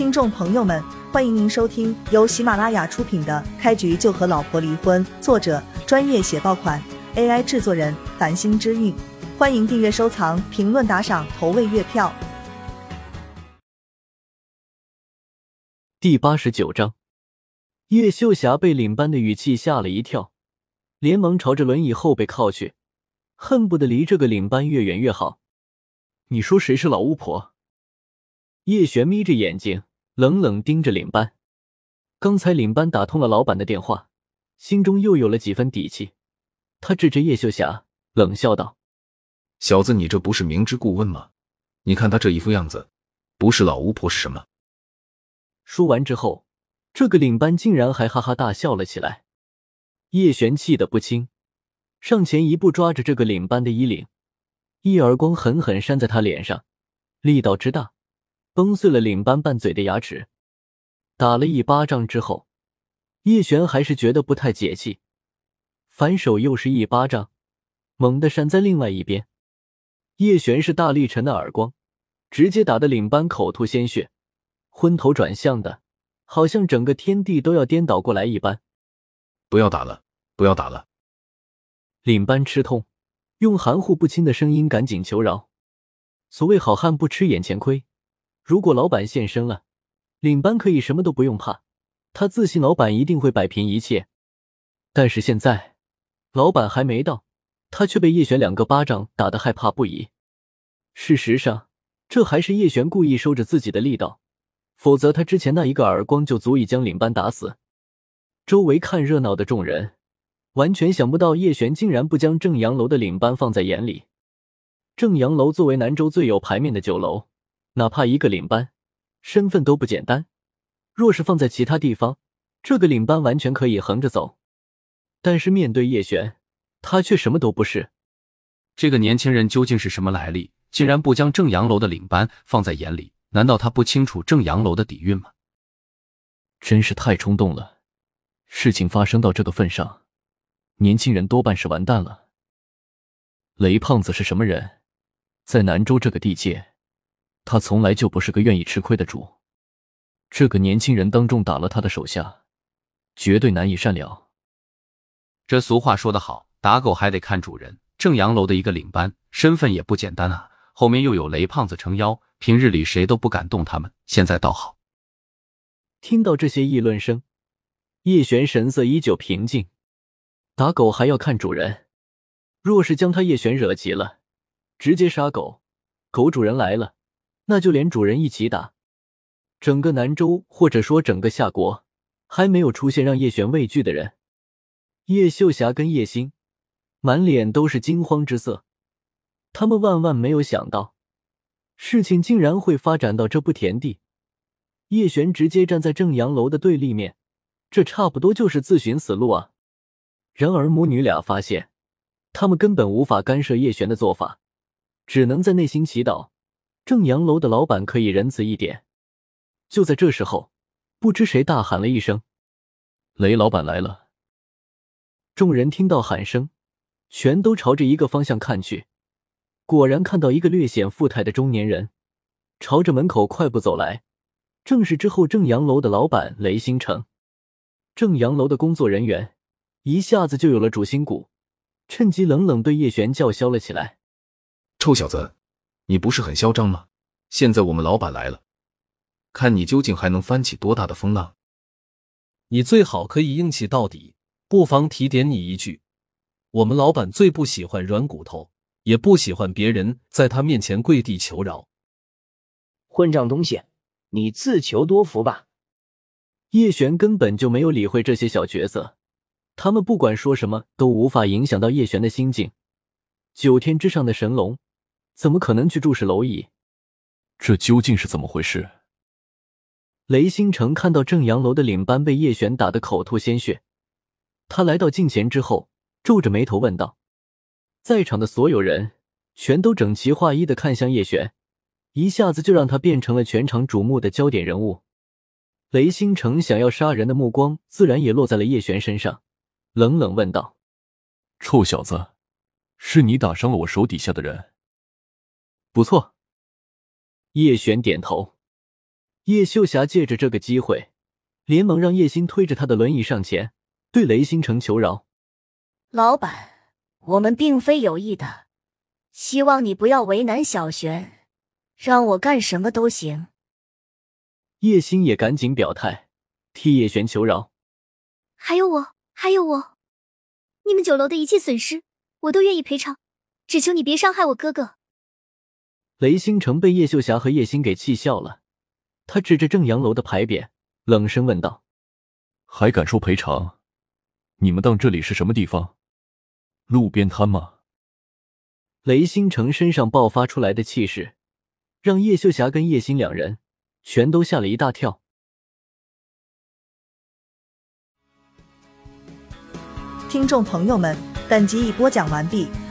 听众朋友们，欢迎您收听由喜马拉雅出品的《开局就和老婆离婚》，作者专业写爆款，AI 制作人繁星之韵。欢迎订阅、收藏、评论、打赏、投喂月票。第八十九章，叶秀霞被领班的语气吓了一跳，连忙朝着轮椅后背靠去，恨不得离这个领班越远越好。你说谁是老巫婆？叶璇眯着眼睛，冷冷盯着领班。刚才领班打通了老板的电话，心中又有了几分底气。他指着叶秀霞，冷笑道：“小子，你这不是明知故问吗？你看他这一副样子，不是老巫婆是什么？”说完之后，这个领班竟然还哈哈大笑了起来。叶璇气得不轻，上前一步抓着这个领班的衣领。一耳光狠狠扇在他脸上，力道之大，崩碎了领班半嘴的牙齿。打了一巴掌之后，叶璇还是觉得不太解气，反手又是一巴掌，猛地扇在另外一边。叶璇是大力沉的耳光，直接打得领班口吐鲜血，昏头转向的，好像整个天地都要颠倒过来一般。不要打了，不要打了！领班吃痛。用含糊不清的声音赶紧求饶。所谓好汉不吃眼前亏，如果老板现身了，领班可以什么都不用怕，他自信老板一定会摆平一切。但是现在，老板还没到，他却被叶璇两个巴掌打得害怕不已。事实上，这还是叶璇故意收着自己的力道，否则他之前那一个耳光就足以将领班打死。周围看热闹的众人。完全想不到叶璇竟然不将正阳楼的领班放在眼里。正阳楼作为南州最有牌面的酒楼，哪怕一个领班，身份都不简单。若是放在其他地方，这个领班完全可以横着走。但是面对叶璇，他却什么都不是。这个年轻人究竟是什么来历？竟然不将正阳楼的领班放在眼里？难道他不清楚正阳楼的底蕴吗？真是太冲动了。事情发生到这个份上。年轻人多半是完蛋了。雷胖子是什么人？在南州这个地界，他从来就不是个愿意吃亏的主。这个年轻人当众打了他的手下，绝对难以善了。这俗话说得好，打狗还得看主人。正阳楼的一个领班，身份也不简单啊。后面又有雷胖子撑腰，平日里谁都不敢动他们，现在倒好。听到这些议论声，叶璇神色依旧平静。打狗还要看主人，若是将他叶璇惹急了，直接杀狗，狗主人来了，那就连主人一起打。整个南州或者说整个夏国，还没有出现让叶璇畏惧的人。叶秀霞跟叶星满脸都是惊慌之色，他们万万没有想到，事情竟然会发展到这步田地。叶璇直接站在正阳楼的对立面，这差不多就是自寻死路啊！然而母女俩发现，他们根本无法干涉叶璇的做法，只能在内心祈祷正阳楼的老板可以仁慈一点。就在这时候，不知谁大喊了一声：“雷老板来了！”众人听到喊声，全都朝着一个方向看去，果然看到一个略显富态的中年人朝着门口快步走来，正是之后正阳楼的老板雷星城。正阳楼的工作人员。一下子就有了主心骨，趁机冷冷对叶璇叫嚣了起来：“臭小子，你不是很嚣张吗？现在我们老板来了，看你究竟还能翻起多大的风浪！你最好可以硬气到底。不妨提点你一句，我们老板最不喜欢软骨头，也不喜欢别人在他面前跪地求饶。混账东西，你自求多福吧！”叶璇根本就没有理会这些小角色。他们不管说什么都无法影响到叶璇的心境。九天之上的神龙，怎么可能去注视蝼蚁？这究竟是怎么回事？雷星辰看到正阳楼的领班被叶璇打得口吐鲜血，他来到近前之后，皱着眉头问道：“在场的所有人全都整齐划一的看向叶璇，一下子就让他变成了全场瞩目的焦点人物。雷星辰想要杀人的目光，自然也落在了叶璇身上。冷冷问道：“臭小子，是你打伤了我手底下的人？”不错。叶璇点头。叶秀霞借着这个机会，连忙让叶星推着他的轮椅上前，对雷星辰求饶：“老板，我们并非有意的，希望你不要为难小璇，让我干什么都行。”叶星也赶紧表态，替叶璇求饶：“还有我，还有我，你们酒楼的一切损失，我都愿意赔偿，只求你别伤害我哥哥。”雷星辰被叶秀霞和叶星给气笑了，他指着正阳楼的牌匾，冷声问道：“还敢说赔偿？你们当这里是什么地方？路边摊吗？”雷星辰身上爆发出来的气势，让叶秀霞跟叶星两人全都吓了一大跳。听众朋友们，本集已播讲完毕。